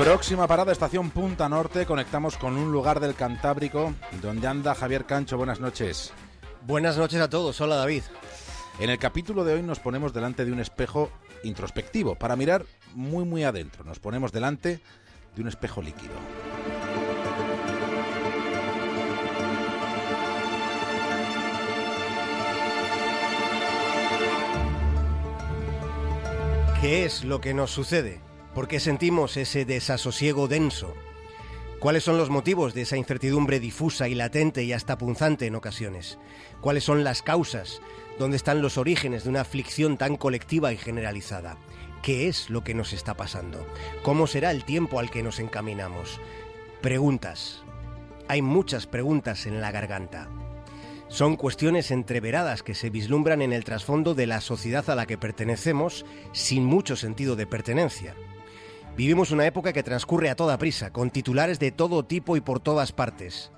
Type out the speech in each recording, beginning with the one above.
Próxima parada, estación Punta Norte. Conectamos con un lugar del Cantábrico donde anda Javier Cancho. Buenas noches. Buenas noches a todos. Hola David. En el capítulo de hoy nos ponemos delante de un espejo introspectivo para mirar muy muy adentro. Nos ponemos delante de un espejo líquido. ¿Qué es lo que nos sucede? ¿Por qué sentimos ese desasosiego denso? ¿Cuáles son los motivos de esa incertidumbre difusa y latente y hasta punzante en ocasiones? ¿Cuáles son las causas? ¿Dónde están los orígenes de una aflicción tan colectiva y generalizada? ¿Qué es lo que nos está pasando? ¿Cómo será el tiempo al que nos encaminamos? Preguntas. Hay muchas preguntas en la garganta. Son cuestiones entreveradas que se vislumbran en el trasfondo de la sociedad a la que pertenecemos sin mucho sentido de pertenencia. Vivimos una época que transcurre a toda prisa, con titulares de todo tipo y por todas partes,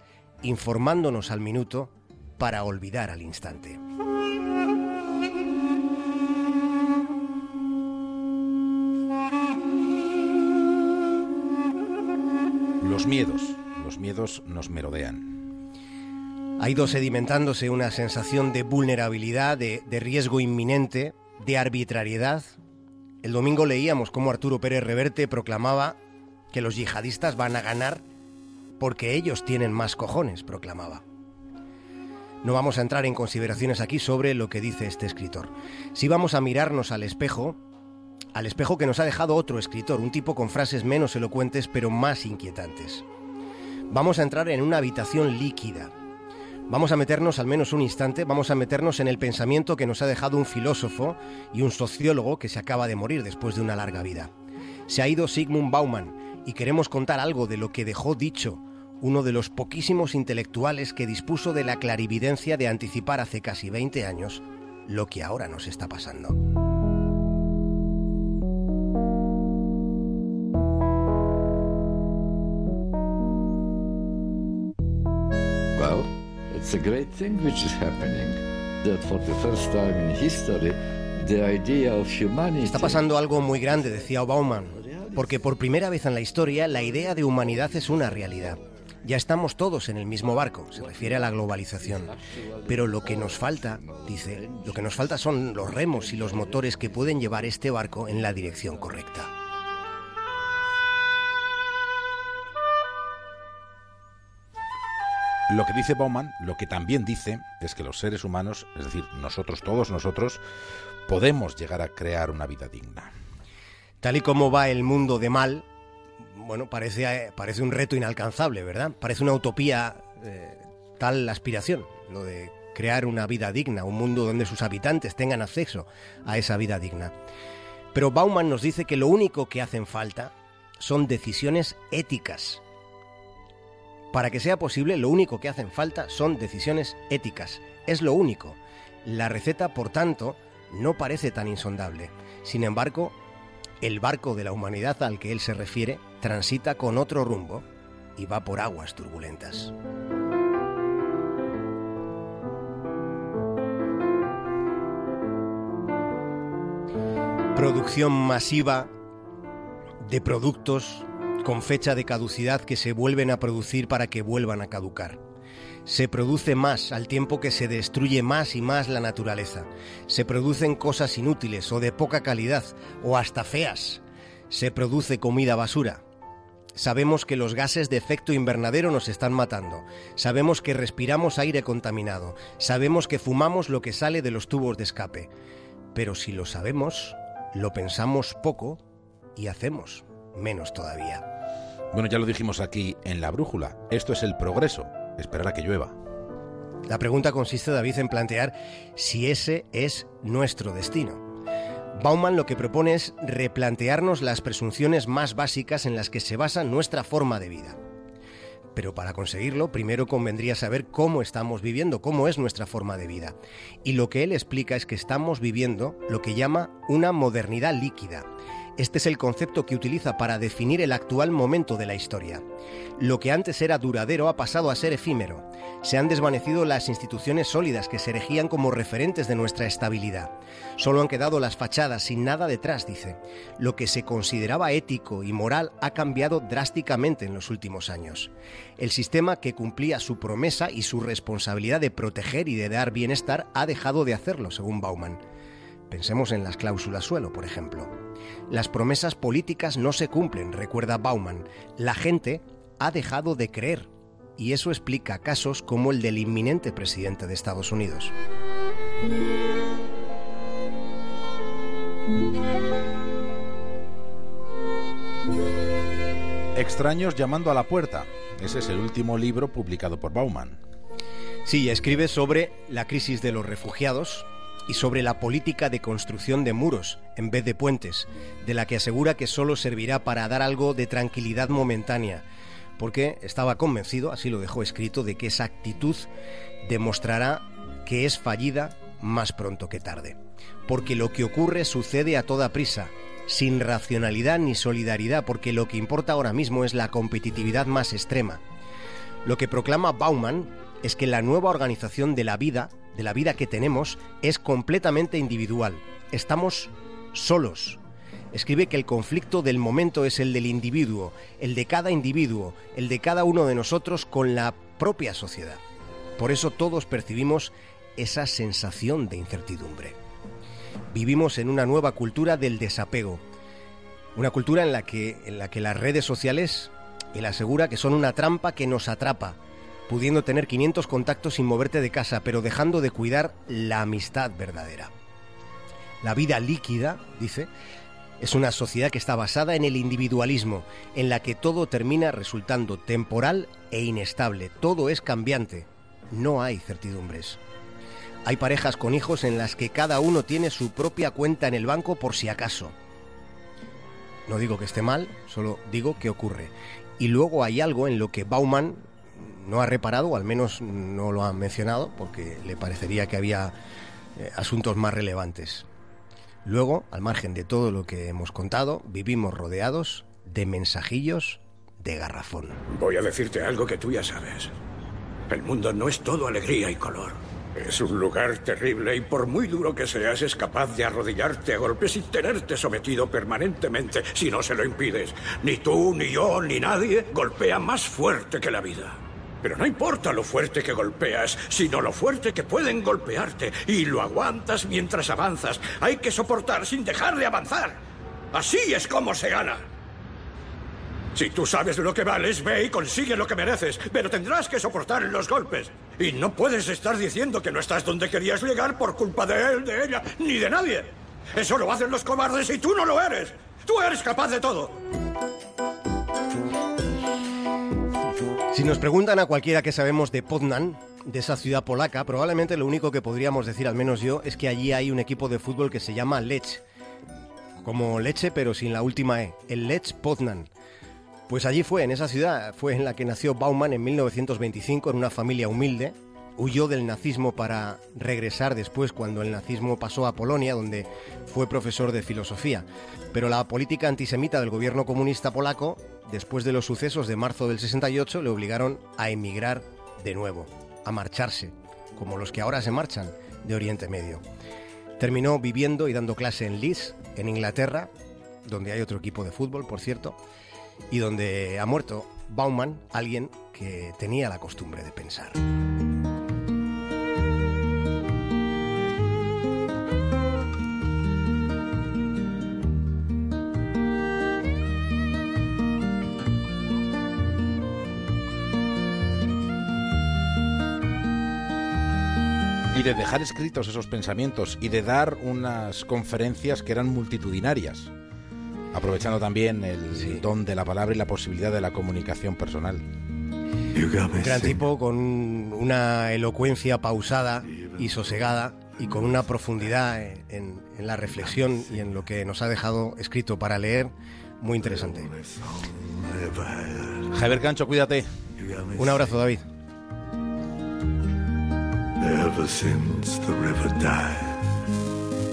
informándonos al minuto para olvidar al instante. Los miedos, los miedos nos merodean. Ha ido sedimentándose una sensación de vulnerabilidad, de, de riesgo inminente, de arbitrariedad. El domingo leíamos cómo Arturo Pérez Reverte proclamaba que los yihadistas van a ganar porque ellos tienen más cojones, proclamaba. No vamos a entrar en consideraciones aquí sobre lo que dice este escritor. Si vamos a mirarnos al espejo, al espejo que nos ha dejado otro escritor, un tipo con frases menos elocuentes pero más inquietantes. Vamos a entrar en una habitación líquida. Vamos a meternos al menos un instante, vamos a meternos en el pensamiento que nos ha dejado un filósofo y un sociólogo que se acaba de morir después de una larga vida. Se ha ido Sigmund Bauman y queremos contar algo de lo que dejó dicho uno de los poquísimos intelectuales que dispuso de la clarividencia de anticipar hace casi 20 años lo que ahora nos está pasando. It's a great thing which is happening. That for the first time in history, the idea of humanity. Está pasando algo muy grande, decía Bauman, porque por primera vez en la historia la idea de humanidad es una realidad. Ya estamos todos en el mismo barco, se refiere a la globalización. Pero lo que nos falta, dice, lo que nos falta son los remos y los motores que pueden llevar este barco en la dirección correcta. Lo que dice Bauman, lo que también dice, es que los seres humanos, es decir, nosotros, todos nosotros, podemos llegar a crear una vida digna. Tal y como va el mundo de mal, bueno, parece, parece un reto inalcanzable, ¿verdad? Parece una utopía eh, tal aspiración, lo de crear una vida digna, un mundo donde sus habitantes tengan acceso a esa vida digna. Pero Bauman nos dice que lo único que hacen falta son decisiones éticas. Para que sea posible, lo único que hacen falta son decisiones éticas. Es lo único. La receta, por tanto, no parece tan insondable. Sin embargo, el barco de la humanidad al que él se refiere transita con otro rumbo y va por aguas turbulentas. Producción masiva de productos con fecha de caducidad que se vuelven a producir para que vuelvan a caducar. Se produce más al tiempo que se destruye más y más la naturaleza. Se producen cosas inútiles o de poca calidad o hasta feas. Se produce comida basura. Sabemos que los gases de efecto invernadero nos están matando. Sabemos que respiramos aire contaminado. Sabemos que fumamos lo que sale de los tubos de escape. Pero si lo sabemos, lo pensamos poco y hacemos menos todavía. Bueno, ya lo dijimos aquí en la brújula. Esto es el progreso. Esperar a que llueva. La pregunta consiste, David, en plantear si ese es nuestro destino. Bauman lo que propone es replantearnos las presunciones más básicas en las que se basa nuestra forma de vida. Pero para conseguirlo, primero convendría saber cómo estamos viviendo, cómo es nuestra forma de vida. Y lo que él explica es que estamos viviendo lo que llama una modernidad líquida. Este es el concepto que utiliza para definir el actual momento de la historia. Lo que antes era duradero ha pasado a ser efímero. Se han desvanecido las instituciones sólidas que se erigían como referentes de nuestra estabilidad. Solo han quedado las fachadas sin nada detrás, dice. Lo que se consideraba ético y moral ha cambiado drásticamente en los últimos años. El sistema que cumplía su promesa y su responsabilidad de proteger y de dar bienestar ha dejado de hacerlo, según Bauman. Pensemos en las cláusulas suelo, por ejemplo. Las promesas políticas no se cumplen, recuerda Bauman. La gente ha dejado de creer. Y eso explica casos como el del inminente presidente de Estados Unidos. Extraños llamando a la puerta. Ese es el último libro publicado por Bauman. Sí, escribe sobre la crisis de los refugiados, y sobre la política de construcción de muros en vez de puentes, de la que asegura que solo servirá para dar algo de tranquilidad momentánea, porque estaba convencido, así lo dejó escrito, de que esa actitud demostrará que es fallida más pronto que tarde. Porque lo que ocurre sucede a toda prisa, sin racionalidad ni solidaridad, porque lo que importa ahora mismo es la competitividad más extrema. Lo que proclama Bauman es que la nueva organización de la vida de la vida que tenemos es completamente individual. Estamos solos. Escribe que el conflicto del momento es el del individuo, el de cada individuo, el de cada uno de nosotros con la propia sociedad. Por eso todos percibimos esa sensación de incertidumbre. Vivimos en una nueva cultura del desapego, una cultura en la que, en la que las redes sociales, él asegura que son una trampa que nos atrapa, pudiendo tener 500 contactos sin moverte de casa, pero dejando de cuidar la amistad verdadera. La vida líquida, dice, es una sociedad que está basada en el individualismo, en la que todo termina resultando temporal e inestable, todo es cambiante, no hay certidumbres. Hay parejas con hijos en las que cada uno tiene su propia cuenta en el banco por si acaso. No digo que esté mal, solo digo que ocurre. Y luego hay algo en lo que Bauman no ha reparado, o al menos no lo ha mencionado, porque le parecería que había eh, asuntos más relevantes. Luego, al margen de todo lo que hemos contado, vivimos rodeados de mensajillos de garrafón. Voy a decirte algo que tú ya sabes. El mundo no es todo alegría y color. Es un lugar terrible y por muy duro que seas es capaz de arrodillarte a golpes y tenerte sometido permanentemente si no se lo impides. Ni tú, ni yo, ni nadie golpea más fuerte que la vida. Pero no importa lo fuerte que golpeas, sino lo fuerte que pueden golpearte. Y lo aguantas mientras avanzas. Hay que soportar sin dejar de avanzar. Así es como se gana. Si tú sabes lo que vales, ve y consigue lo que mereces, pero tendrás que soportar los golpes. Y no puedes estar diciendo que no estás donde querías llegar por culpa de él, de ella, ni de nadie. Eso lo hacen los cobardes y tú no lo eres. Tú eres capaz de todo. Si nos preguntan a cualquiera que sabemos de Poznan, de esa ciudad polaca, probablemente lo único que podríamos decir, al menos yo, es que allí hay un equipo de fútbol que se llama Lech. Como leche, pero sin la última E, el Lech Poznan. Pues allí fue, en esa ciudad, fue en la que nació Bauman en 1925, en una familia humilde. Huyó del nazismo para regresar después cuando el nazismo pasó a Polonia, donde fue profesor de filosofía. Pero la política antisemita del gobierno comunista polaco después de los sucesos de marzo del 68, le obligaron a emigrar de nuevo, a marcharse, como los que ahora se marchan de Oriente Medio. Terminó viviendo y dando clase en Leeds, en Inglaterra, donde hay otro equipo de fútbol, por cierto, y donde ha muerto Bauman, alguien que tenía la costumbre de pensar. Y de dejar escritos esos pensamientos y de dar unas conferencias que eran multitudinarias, aprovechando también el don de la palabra y la posibilidad de la comunicación personal. Un gran tipo con una elocuencia pausada y sosegada y con una profundidad en, en la reflexión y en lo que nos ha dejado escrito para leer muy interesante. Javier Cancho, cuídate. Un abrazo, David. Ever since the river died.